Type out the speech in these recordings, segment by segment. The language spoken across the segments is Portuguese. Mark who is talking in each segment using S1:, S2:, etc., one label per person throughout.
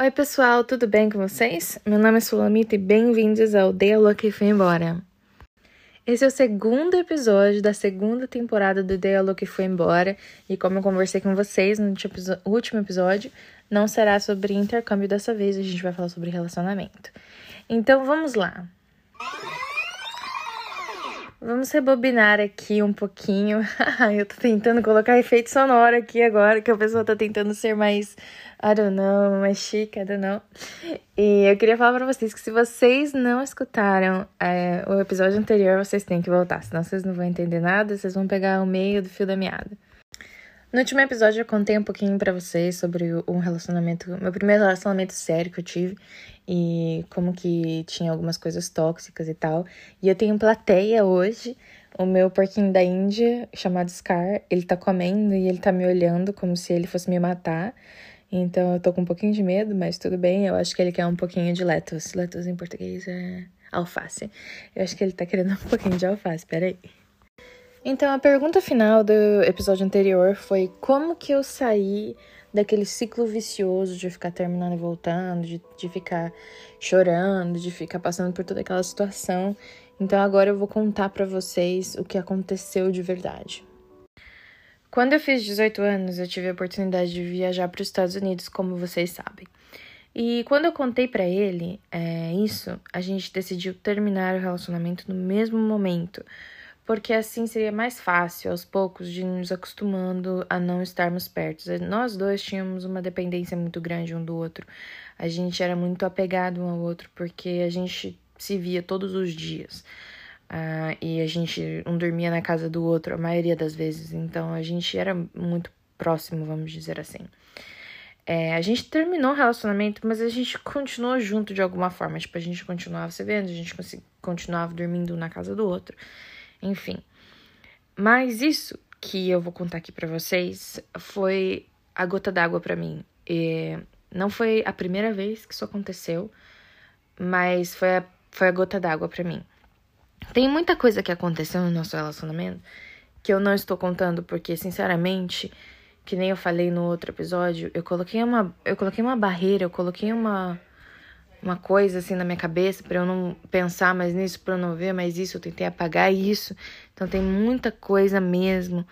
S1: Oi, pessoal, tudo bem com vocês? Meu nome é Sulamita e bem-vindos ao Dei a Louca Foi Embora. Esse é o segundo episódio da segunda temporada do Dei a Louca Foi Embora e como eu conversei com vocês no último episódio, não será sobre intercâmbio dessa vez, a gente vai falar sobre relacionamento. Então vamos lá. Vamos rebobinar aqui um pouquinho. eu tô tentando colocar efeito sonoro aqui agora, que a pessoa tá tentando ser mais, I don't know, mais chique, I don't know. E eu queria falar pra vocês que se vocês não escutaram é, o episódio anterior, vocês têm que voltar, senão vocês não vão entender nada, vocês vão pegar o meio do fio da meada. No último episódio eu contei um pouquinho para vocês sobre um relacionamento, meu primeiro relacionamento sério que eu tive e como que tinha algumas coisas tóxicas e tal. E eu tenho plateia hoje, o meu porquinho da Índia, chamado Scar, ele tá comendo e ele tá me olhando como se ele fosse me matar. Então eu tô com um pouquinho de medo, mas tudo bem, eu acho que ele quer um pouquinho de lettuce. Lettuce em português é alface. Eu acho que ele tá querendo um pouquinho de alface, peraí. Então, a pergunta final do episódio anterior foi como que eu saí daquele ciclo vicioso de ficar terminando e voltando, de, de ficar chorando, de ficar passando por toda aquela situação. Então, agora eu vou contar para vocês o que aconteceu de verdade. Quando eu fiz 18 anos, eu tive a oportunidade de viajar para os Estados Unidos, como vocês sabem. E quando eu contei para ele é, isso, a gente decidiu terminar o relacionamento no mesmo momento porque assim seria mais fácil, aos poucos, de nos acostumando a não estarmos perto. Nós dois tínhamos uma dependência muito grande um do outro. A gente era muito apegado um ao outro, porque a gente se via todos os dias. Uh, e a gente um dormia na casa do outro a maioria das vezes. Então a gente era muito próximo, vamos dizer assim. É, a gente terminou o relacionamento, mas a gente continuou junto de alguma forma. Tipo, a gente continuava se vendo, a gente continuava dormindo na casa do outro. Enfim. Mas isso que eu vou contar aqui para vocês foi a gota d'água para mim. E não foi a primeira vez que isso aconteceu, mas foi a, foi a gota d'água para mim. Tem muita coisa que aconteceu no nosso relacionamento que eu não estou contando porque, sinceramente, que nem eu falei no outro episódio, eu coloquei uma, eu coloquei uma barreira, eu coloquei uma uma coisa assim na minha cabeça para eu não pensar mais nisso, para eu não ver mais isso, eu tentei apagar isso. Então tem muita coisa mesmo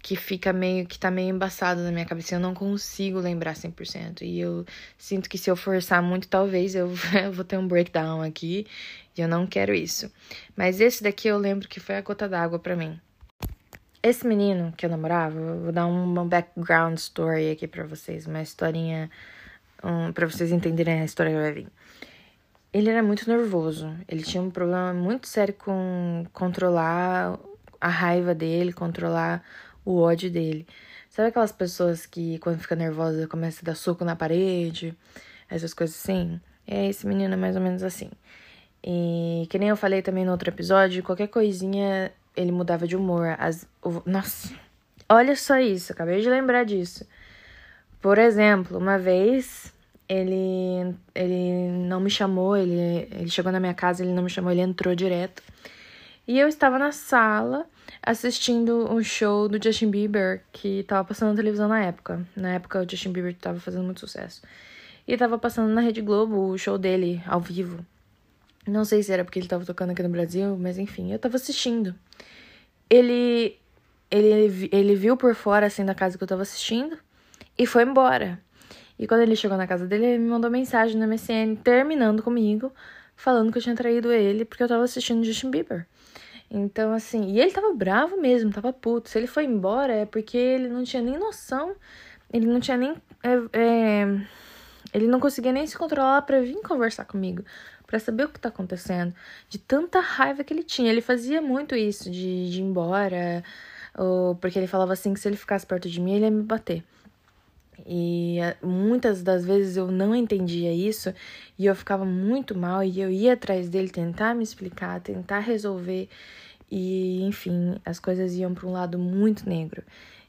S1: que fica meio que tá meio embaçado na minha cabeça, eu não consigo lembrar 100%. E eu sinto que se eu forçar muito, talvez eu, eu vou ter um breakdown aqui, e eu não quero isso. Mas esse daqui eu lembro que foi a gota d'água para mim. Esse menino que eu namorava, vou dar uma background story aqui para vocês, uma historinha um, para vocês entenderem a história que vai vir. Ele era muito nervoso. Ele tinha um problema muito sério com controlar a raiva dele, controlar o ódio dele. Sabe aquelas pessoas que, quando fica nervosa, começa a dar soco na parede, essas coisas assim? É, esse menino é mais ou menos assim. E que nem eu falei também no outro episódio, qualquer coisinha ele mudava de humor. As, o, nossa, olha só isso, acabei de lembrar disso. Por exemplo, uma vez ele, ele não me chamou, ele, ele chegou na minha casa, ele não me chamou, ele entrou direto. E eu estava na sala assistindo um show do Justin Bieber que estava passando na televisão na época. Na época o Justin Bieber estava fazendo muito sucesso. E estava passando na Rede Globo o show dele ao vivo. Não sei se era porque ele estava tocando aqui no Brasil, mas enfim, eu estava assistindo. Ele ele ele viu por fora assim da casa que eu estava assistindo e foi embora. E quando ele chegou na casa dele, ele me mandou mensagem no MSN terminando comigo, falando que eu tinha traído ele porque eu tava assistindo Justin Bieber. Então, assim, e ele tava bravo mesmo, tava puto. Se ele foi embora é porque ele não tinha nem noção, ele não tinha nem. É, é, ele não conseguia nem se controlar para vir conversar comigo, para saber o que tá acontecendo. De tanta raiva que ele tinha. Ele fazia muito isso, de, de ir embora, ou porque ele falava assim que se ele ficasse perto de mim, ele ia me bater. E eh, muitas das vezes eu não entendia isso e eu ficava muito mal e eu ia atrás dele tentar me explicar, tentar resolver e enfim, as coisas iam para um lado muito negro.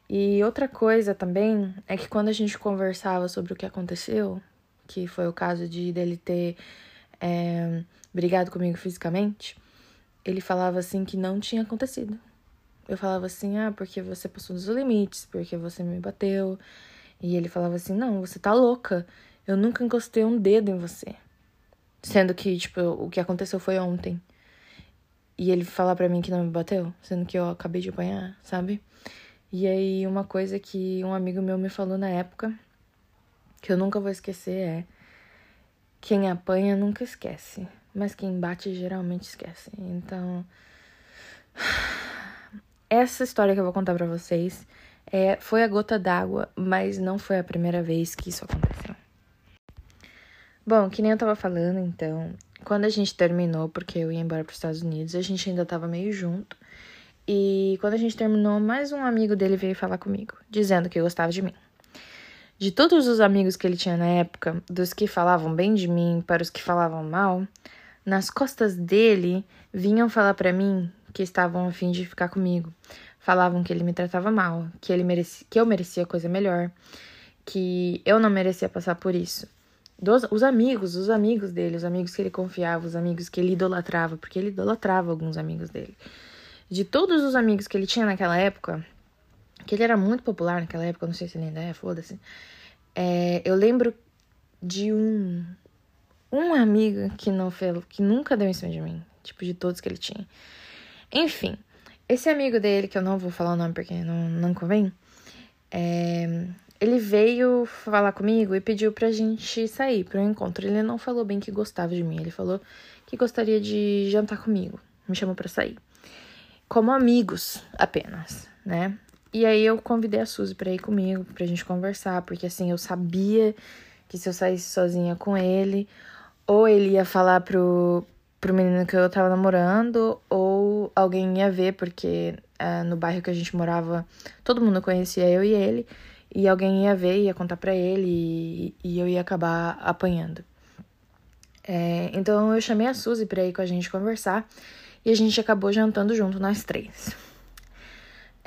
S1: E outra coisa também é que quando a gente conversava sobre o que aconteceu, que foi o caso de dele ter é, brigado comigo fisicamente, ele falava assim que não tinha acontecido. Eu falava assim, ah, porque você passou dos limites, porque você me bateu, e ele falava assim: Não, você tá louca. Eu nunca encostei um dedo em você. Sendo que, tipo, o que aconteceu foi ontem. E ele falar para mim que não me bateu, sendo que eu acabei de apanhar, sabe? E aí, uma coisa que um amigo meu me falou na época, que eu nunca vou esquecer, é: quem apanha nunca esquece, mas quem bate geralmente esquece. Então, essa história que eu vou contar para vocês é, foi a gota d'água, mas não foi a primeira vez que isso aconteceu. Bom, que nem eu tava falando, então, quando a gente terminou, porque eu ia embora para os Estados Unidos, a gente ainda tava meio junto. E quando a gente terminou, mais um amigo dele veio falar comigo, dizendo que gostava de mim. De todos os amigos que ele tinha na época, dos que falavam bem de mim para os que falavam mal, nas costas dele vinham falar para mim que estavam a fim de ficar comigo. Falavam que ele me tratava mal, que ele merecia, que eu merecia coisa melhor, que eu não merecia passar por isso. Dos, os amigos, os amigos dele, os amigos que ele confiava, os amigos que ele idolatrava, porque ele idolatrava alguns amigos dele. De todos os amigos que ele tinha naquela época, que ele era muito popular naquela época, não sei se ele ainda é, foda-se. É, eu lembro de um um amigo que não fez, que nunca deu em cima de mim, tipo de todos que ele tinha. Enfim, esse amigo dele, que eu não vou falar o nome porque não, não convém, é, ele veio falar comigo e pediu pra gente sair para um encontro. Ele não falou bem que gostava de mim, ele falou que gostaria de jantar comigo. Me chamou para sair. Como amigos apenas, né? E aí eu convidei a Suzy para ir comigo, pra gente conversar, porque assim, eu sabia que se eu saísse sozinha com ele, ou ele ia falar pro, pro menino que eu tava namorando, ou alguém ia ver, porque uh, no bairro que a gente morava, todo mundo conhecia eu e ele e alguém ia ver, ia contar para ele e, e, eu ia acabar apanhando. É, então eu chamei a Suzy pra ir com a gente conversar e a gente acabou jantando junto, nós três.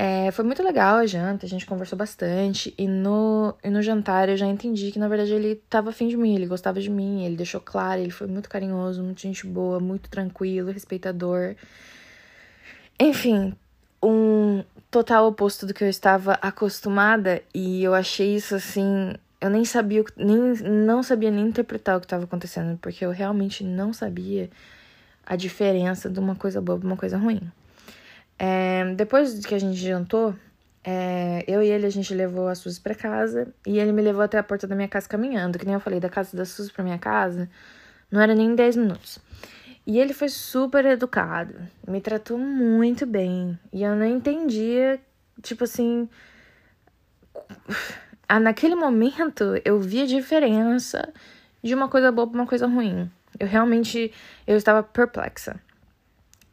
S1: É, foi muito legal a janta, a gente conversou bastante e no, e no jantar eu já entendi que na verdade ele tava afim de mim, ele gostava de mim, ele deixou claro, ele foi muito carinhoso, muito gente boa, muito tranquilo, respeitador. Enfim, um total oposto do que eu estava acostumada e eu achei isso assim, eu nem sabia, nem não sabia nem interpretar o que estava acontecendo, porque eu realmente não sabia a diferença de uma coisa boa para uma coisa ruim. É, depois que a gente jantou, é, eu e ele a gente levou a Suzy para casa e ele me levou até a porta da minha casa caminhando, que nem eu falei, da casa da Suzy para minha casa, não era nem 10 minutos. E ele foi super educado, me tratou muito bem. E eu não entendia, tipo assim. Naquele momento eu vi a diferença de uma coisa boa para uma coisa ruim. Eu realmente eu estava perplexa.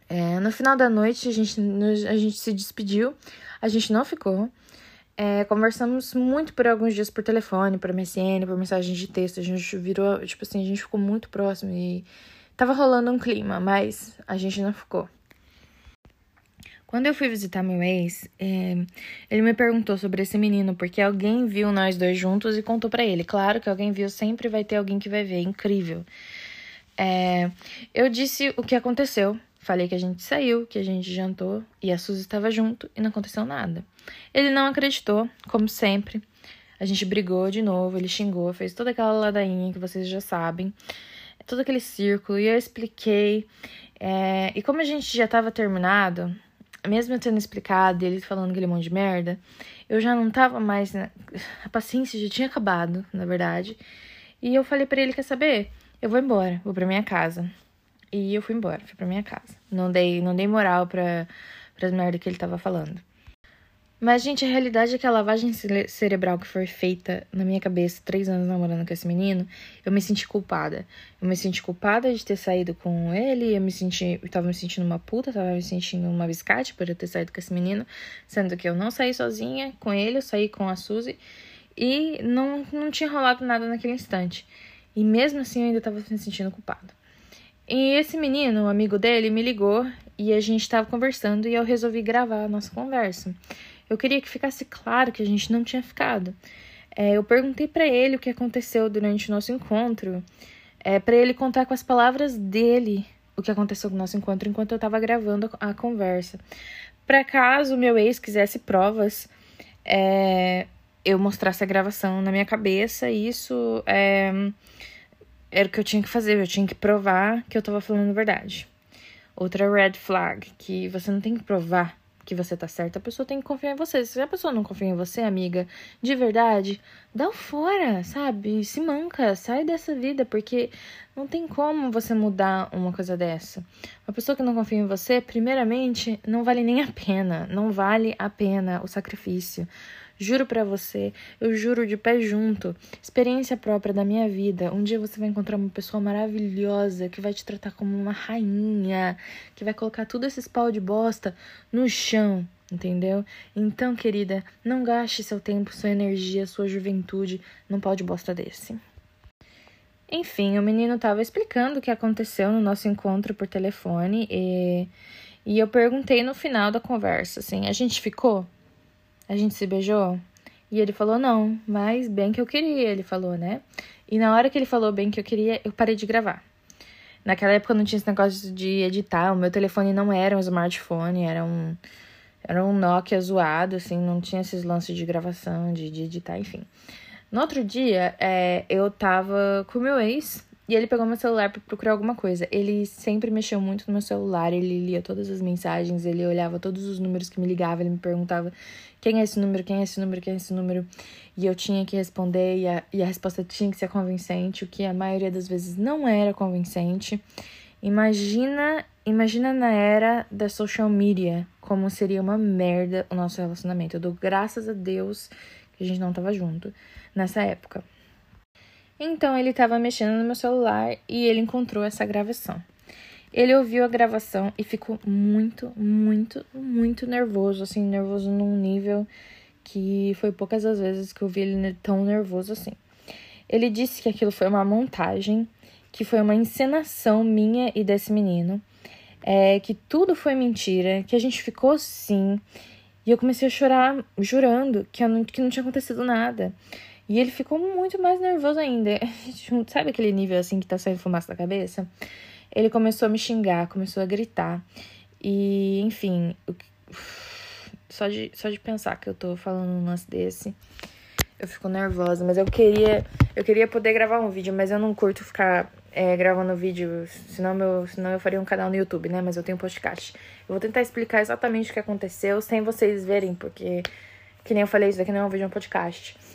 S1: É, no final da noite a gente, a gente se despediu, a gente não ficou. É, conversamos muito por alguns dias por telefone, por MSN, por mensagem de texto. A gente virou, tipo assim, a gente ficou muito próximo e Tava rolando um clima, mas a gente não ficou. Quando eu fui visitar meu ex, é, ele me perguntou sobre esse menino, porque alguém viu nós dois juntos e contou para ele. Claro que alguém viu, sempre vai ter alguém que vai ver, incrível. É, eu disse o que aconteceu. Falei que a gente saiu, que a gente jantou e a Suzy estava junto e não aconteceu nada. Ele não acreditou, como sempre. A gente brigou de novo, ele xingou, fez toda aquela ladainha que vocês já sabem todo aquele círculo e eu expliquei. É, e como a gente já tava terminado, mesmo eu tendo explicado e ele falando aquele monte de merda, eu já não tava mais. Né? A paciência já tinha acabado, na verdade. E eu falei para ele: quer saber? Eu vou embora, vou pra minha casa. E eu fui embora, fui pra minha casa. Não dei, não dei moral pra, pras merdas que ele tava falando. Mas, gente, a realidade é que a lavagem cerebral que foi feita na minha cabeça três anos namorando com esse menino, eu me senti culpada. Eu me senti culpada de ter saído com ele, eu me senti. Eu tava me sentindo uma puta, tava me sentindo uma biscate por eu ter saído com esse menino, sendo que eu não saí sozinha com ele, eu saí com a Suzy e não, não tinha rolado nada naquele instante. E mesmo assim eu ainda tava me sentindo culpada. E esse menino, um amigo dele, me ligou e a gente tava conversando e eu resolvi gravar a nossa conversa. Eu queria que ficasse claro que a gente não tinha ficado. É, eu perguntei para ele o que aconteceu durante o nosso encontro, é, para ele contar com as palavras dele o que aconteceu com o nosso encontro enquanto eu estava gravando a, conversa. Para caso meu ex quisesse provas, é, eu mostrasse a gravação na minha cabeça, isso é, era o que eu tinha que fazer, eu tinha que provar que eu tava falando a verdade. Outra red flag, que você não tem que provar que você tá certa, a pessoa tem que confiar em você. Se a pessoa não confia em você, amiga, de verdade, dá o fora, sabe? Se manca, sai dessa vida, porque não tem como você mudar uma coisa dessa. Uma pessoa que não confia em você, primeiramente, não vale nem a pena, não vale a pena o sacrifício. Juro para você, eu juro de pé junto, experiência própria da minha vida. Um dia você vai encontrar uma pessoa maravilhosa que vai te tratar como uma rainha, que vai colocar tudo esses pau de bosta no chão, entendeu? Então, querida, não gaste seu tempo, sua energia, sua juventude num pau de bosta desse. Enfim, o menino estava explicando o que aconteceu no nosso encontro por telefone e, e eu perguntei no final da conversa, assim, a gente ficou? A gente se beijou? E ele falou não, mas bem que eu queria, ele falou, né? E na hora que ele falou bem que eu queria, eu parei de gravar. Naquela época não tinha esse negócio de editar, o meu telefone não era um smartphone, era um, era um Nokia zoado, assim, não tinha esses lances de gravação, de, de editar, enfim. No outro dia, é, eu tava com meu ex e ele pegou meu celular para procurar alguma coisa. Ele sempre mexeu muito no meu celular, ele lia todas as mensagens, ele olhava todos os números que me ligavam, ele me perguntava quem é esse número, quem é esse número, quem é esse número. E eu tinha que responder e a, e a resposta tinha que ser convincente, o que a maioria das vezes não era convincente. Imagina, imagina na era da social media como seria uma merda o nosso relacionamento. Eu dou graças a Deus que a gente não tava junto nessa época. Então ele estava mexendo no meu celular e ele encontrou essa gravação. Ele ouviu a gravação e ficou muito, muito, muito nervoso, assim, nervoso num nível que foi poucas as vezes que eu vi ele tão nervoso assim. Ele disse que aquilo foi uma montagem, que foi uma encenação minha e desse menino, é, que tudo foi mentira, que a gente ficou sim. E eu comecei a chorar, jurando que, não, que não tinha acontecido nada. E ele ficou muito mais nervoso ainda. Sabe aquele nível assim que tá saindo fumaça da cabeça? Ele começou a me xingar, começou a gritar. E, enfim, só de, só de pensar que eu tô falando um lance desse, eu fico nervosa. Mas eu queria, eu queria poder gravar um vídeo, mas eu não curto ficar é, gravando vídeo, senão, meu, senão eu faria um canal no YouTube, né? Mas eu tenho podcast. Eu vou tentar explicar exatamente o que aconteceu sem vocês verem, porque, que nem eu falei, isso daqui não é um vídeo, é um podcast.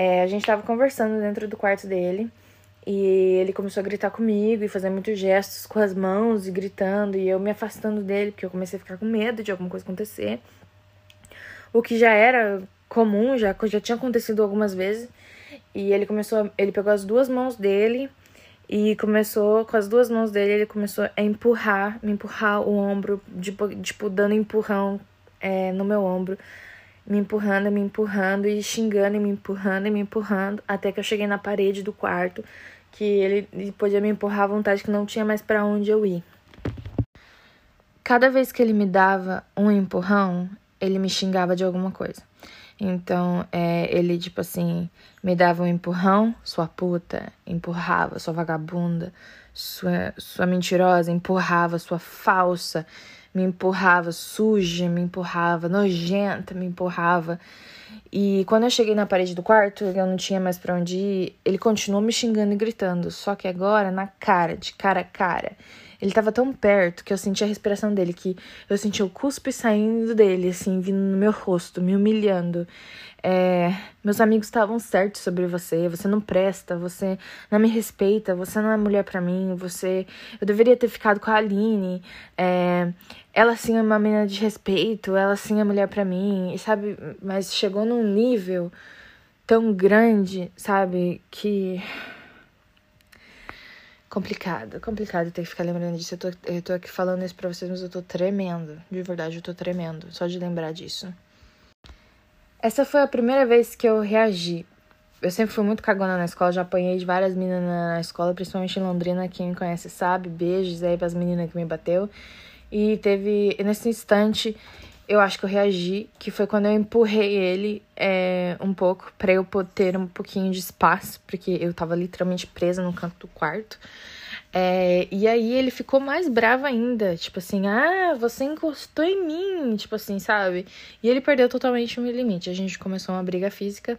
S1: É, a gente tava conversando dentro do quarto dele e ele começou a gritar comigo e fazer muitos gestos com as mãos e gritando e eu me afastando dele porque eu comecei a ficar com medo de alguma coisa acontecer. O que já era comum, já, já tinha acontecido algumas vezes. E ele começou, ele pegou as duas mãos dele e começou, com as duas mãos dele, ele começou a empurrar, me empurrar o ombro, tipo, tipo dando empurrão é, no meu ombro me empurrando, me empurrando e xingando e me empurrando e me empurrando, até que eu cheguei na parede do quarto, que ele, podia me empurrar à vontade que não tinha mais para onde eu ir. Cada vez que ele me dava um empurrão, ele me xingava de alguma coisa. Então, é, ele, tipo assim, me dava um empurrão, sua puta, empurrava, sua vagabunda, sua, sua mentirosa, empurrava, sua falsa, me empurrava suja, me empurrava nojenta, me empurrava. E quando eu cheguei na parede do quarto, eu não tinha mais para onde ir, ele continuou me xingando e gritando, só que agora na cara, de cara a cara. Ele tava tão perto que eu senti a respiração dele, que eu senti o cuspe saindo dele, assim, vindo no meu rosto, me humilhando. É, meus amigos estavam certos sobre você, você não presta, você não me respeita, você não é mulher para mim, você. Eu deveria ter ficado com a Aline. É, ela sim é uma menina de respeito, ela sim é mulher para mim, sabe? Mas chegou num nível tão grande, sabe? Que. Complicado, complicado ter que ficar lembrando disso. Eu tô, eu tô aqui falando isso pra vocês, mas eu tô tremendo. De verdade, eu tô tremendo. Só de lembrar disso. Essa foi a primeira vez que eu reagi. Eu sempre fui muito cagona na escola, já apanhei de várias meninas na escola, principalmente em Londrina, quem me conhece sabe. Beijos aí pras meninas que me bateu. E teve, nesse instante, eu acho que eu reagi, que foi quando eu empurrei ele é, um pouco, pra eu ter um pouquinho de espaço, porque eu tava literalmente presa no canto do quarto. É, e aí ele ficou mais bravo ainda, tipo assim, ah, você encostou em mim, tipo assim, sabe? E ele perdeu totalmente o meu limite. A gente começou uma briga física,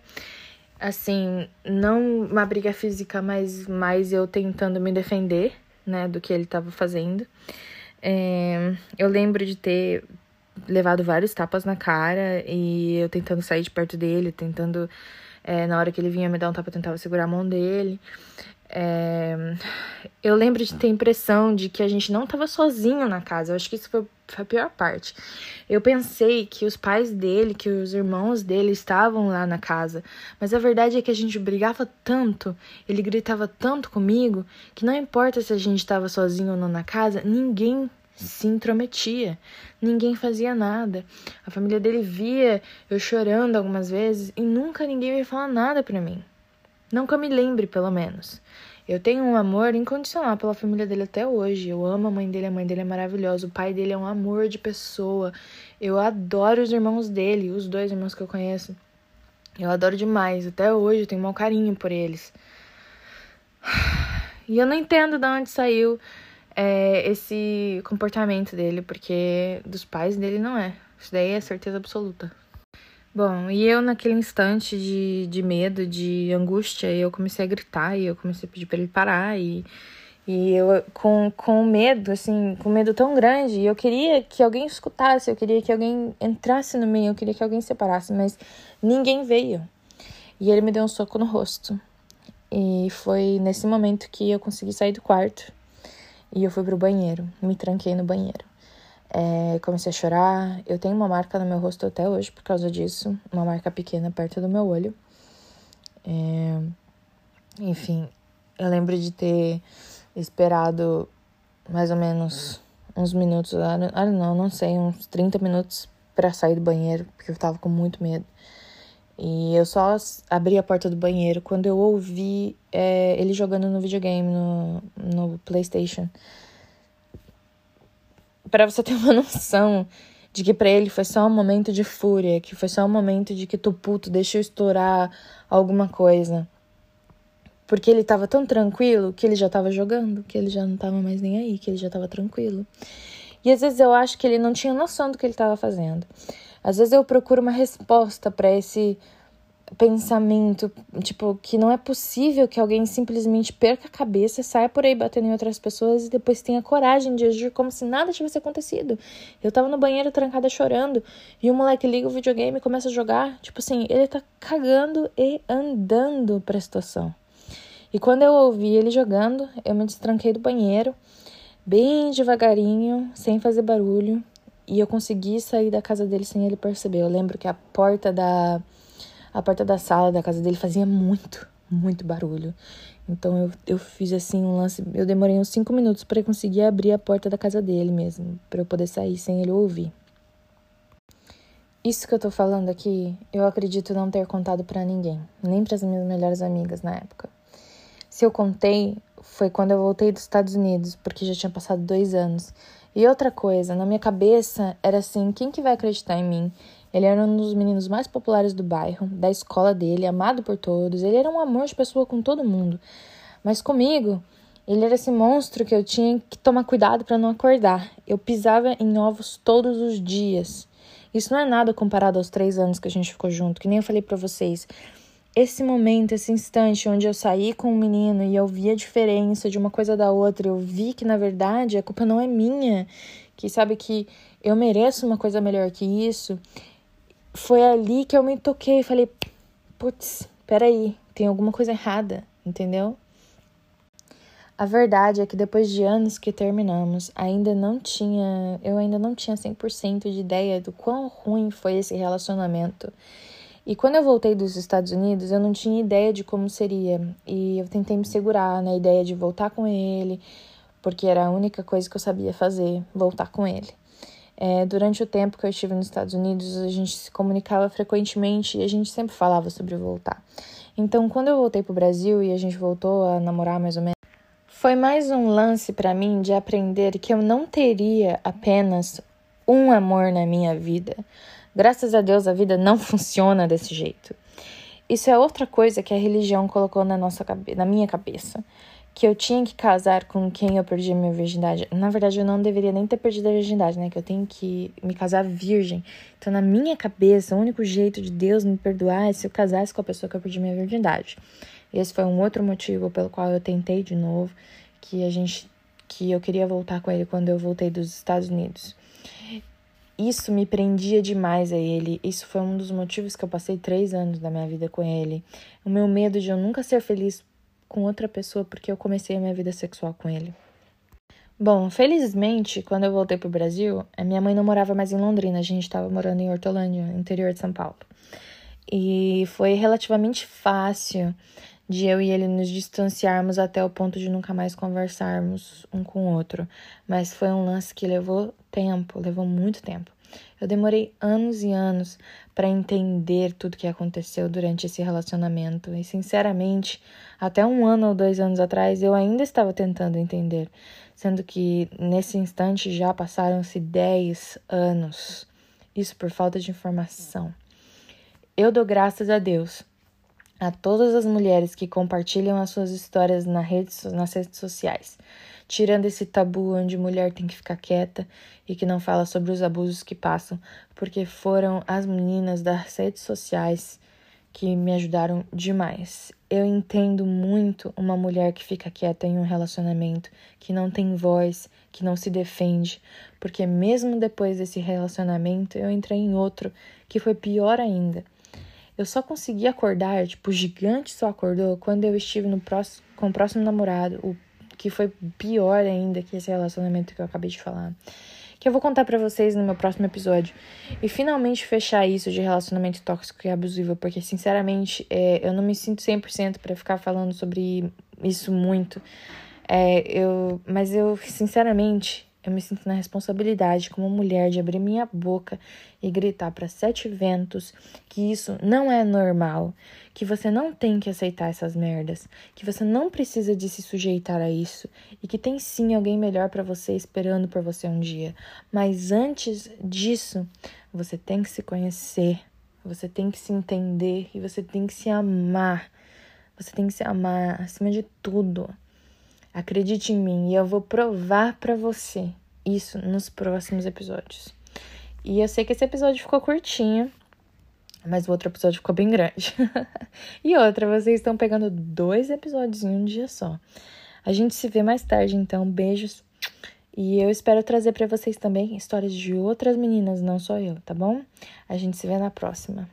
S1: assim, não uma briga física, mas mais eu tentando me defender, né, do que ele tava fazendo. É, eu lembro de ter levado vários tapas na cara e eu tentando sair de perto dele, tentando. É, na hora que ele vinha me dar um tapa, eu tentava segurar a mão dele. É... Eu lembro de ter a impressão de que a gente não estava sozinho na casa. Eu acho que isso foi, a pior parte. Eu pensei que os pais dele, que os irmãos dele estavam lá na casa. Mas a verdade é que a gente brigava tanto, ele gritava tanto comigo, que não importa se a gente estava sozinho ou não na casa, ninguém se intrometia, ninguém fazia nada. A família dele via eu chorando algumas vezes e nunca ninguém me falou nada para mim. Não que eu me lembre, pelo menos. Eu tenho um amor incondicional pela família dele até hoje. Eu amo a mãe dele, a mãe dele é maravilhosa, o pai dele é um amor de pessoa. Eu adoro os irmãos dele, os dois irmãos que eu conheço. Eu adoro demais, até hoje eu tenho um carinho por eles. E eu não entendo de onde saiu é, esse comportamento dele, porque dos pais dele não é. Isso daí é certeza absoluta. Bom, e eu naquele instante de, de medo, de angústia, eu comecei a gritar e eu comecei a pedir para ele parar e, e eu com, com medo, assim, com medo tão grande, eu queria que alguém escutasse, eu queria que alguém entrasse no meio, eu queria que alguém separasse, mas ninguém veio. E ele me deu um soco no rosto. E foi nesse momento que eu consegui sair do quarto e eu fui pro banheiro, me tranquei no banheiro. É, comecei a chorar. Eu tenho uma marca no meu rosto até hoje por causa disso. Uma marca pequena perto do meu olho. É, enfim, eu lembro de ter esperado mais ou menos uns minutos. Ah, não, não sei, uns 30 minutos para sair do banheiro, porque eu tava com muito medo. E eu só abri a porta do banheiro quando eu ouvi é, ele jogando no videogame, no, no PlayStation para você ter uma noção de que para ele foi só um momento de fúria, que foi só um momento de que tô puto, deixa eu estourar alguma coisa. Porque ele tava tão tranquilo que ele já tava jogando, que ele já não tava mais nem aí, que ele já tava tranquilo. E às vezes eu acho que ele não tinha noção do que ele tava fazendo. Às vezes eu procuro uma resposta para esse pensamento, tipo, que não é possível que alguém simplesmente perca a cabeça, saia por aí batendo em outras pessoas e depois tenha coragem de agir como se nada tivesse acontecido. Eu tava no banheiro trancada chorando e o moleque liga o videogame e começa a jogar. Tipo assim, ele tá cagando e andando pra situação. E quando eu ouvi ele jogando, eu me destranquei do banheiro, bem devagarinho, sem fazer barulho, e eu consegui sair da casa dele sem ele perceber. Eu lembro que a porta da a porta da sala da casa dele fazia muito, muito barulho. Então eu, eu fiz assim um lance. Eu demorei uns cinco minutos para conseguir abrir a porta da casa dele mesmo, para eu poder sair sem ele ouvir. Isso que eu tô falando aqui, eu acredito não ter contado para ninguém, nem para as minhas melhores amigas na época. Se eu contei, foi quando eu voltei dos Estados Unidos, porque já tinha passado dois anos. E outra coisa, na minha cabeça era assim: quem que vai acreditar em mim? Ele era um dos meninos mais populares do bairro, da escola dele, amado por todos. Ele era um amor de pessoa com todo mundo. Mas comigo, ele era esse monstro que eu tinha que tomar cuidado para não acordar. Eu pisava em ovos todos os dias. Isso não é nada comparado aos três anos que a gente ficou junto, que nem eu falei para vocês. Esse momento, esse instante onde eu saí com o um menino e eu vi a diferença de uma coisa da outra, eu vi que na verdade a culpa não é minha, que sabe que eu mereço uma coisa melhor que isso foi ali que eu me toquei e falei, putz, peraí, tem alguma coisa errada, entendeu? A verdade é que depois de anos que terminamos, ainda não tinha, eu ainda não tinha 100% de ideia do quão ruim foi esse relacionamento. E quando eu voltei dos Estados Unidos, eu não tinha ideia de como seria. E eu tentei me segurar na ideia de voltar com ele, porque era a única coisa que eu sabia fazer, voltar com ele. É, durante o tempo que eu estive nos Estados Unidos, a gente se comunicava frequentemente e a gente sempre falava sobre voltar. Então, quando eu voltei para o Brasil e a gente voltou a namorar mais ou menos, foi mais um lance para mim de aprender que eu não teria apenas um amor na minha vida. Graças a Deus a vida não funciona desse jeito. isso é outra coisa que a religião colocou na nossa na minha cabeça. Que eu tinha que casar com quem eu perdi minha virgindade. Na verdade, eu não deveria nem ter perdido a virgindade, né? Que eu tenho que me casar virgem. Então, na minha cabeça, o único jeito de Deus me perdoar é se eu casasse com a pessoa que eu perdi minha virgindade. Esse foi um outro motivo pelo qual eu tentei de novo, que a gente que eu queria voltar com ele quando eu voltei dos Estados Unidos. Isso me prendia demais a ele. Isso foi um dos motivos que eu passei três anos da minha vida com ele. O meu medo de eu nunca ser feliz com outra pessoa porque eu comecei a minha vida sexual com ele. Bom, felizmente, quando eu voltei pro Brasil, a minha mãe não morava mais em Londrina, a gente estava morando em Hortolândia, interior de São Paulo. E foi relativamente fácil de eu e ele nos distanciarmos até o ponto de nunca mais conversarmos um com o outro. Mas foi um lance que levou tempo, levou muito tempo. Eu demorei anos e anos para entender tudo que aconteceu durante esse relacionamento e, sinceramente, até um ano ou dois anos atrás eu ainda estava tentando entender, sendo que nesse instante já passaram-se dez anos. Isso por falta de informação. Eu dou graças a Deus a todas as mulheres que compartilham as suas histórias nas redes sociais, tirando esse tabu onde mulher tem que ficar quieta e que não fala sobre os abusos que passam, porque foram as meninas das redes sociais que me ajudaram demais. Eu entendo muito uma mulher que fica quieta em um relacionamento, que não tem voz, que não se defende, porque mesmo depois desse relacionamento eu entrei em outro que foi pior ainda eu só consegui acordar, tipo, o gigante só acordou quando eu estive no próximo, com o próximo namorado, o que foi pior ainda que esse relacionamento que eu acabei de falar. Que eu vou contar para vocês no meu próximo episódio. E finalmente fechar isso de relacionamento tóxico e abusivo, porque sinceramente é, eu não me sinto 100% para ficar falando sobre isso muito. É, eu, mas eu, sinceramente, eu me sinto na responsabilidade como mulher de abrir minha boca e gritar para sete ventos que isso não é normal, que você não tem que aceitar essas merdas, que você não precisa de se sujeitar a isso e que tem sim alguém melhor para você esperando por você um dia. Mas antes disso, você tem que se conhecer, você tem que se entender e você tem que se amar. Você tem que se amar acima de tudo. Acredite em mim e eu vou provar para você isso nos próximos episódios. E eu sei que esse episódio ficou curtinho, mas o outro episódio ficou bem grande. e outra, vocês estão pegando dois episódios em um dia só. A gente se vê mais tarde, então beijos. E eu espero trazer para vocês também histórias de outras meninas, não só eu, tá bom? A gente se vê na próxima.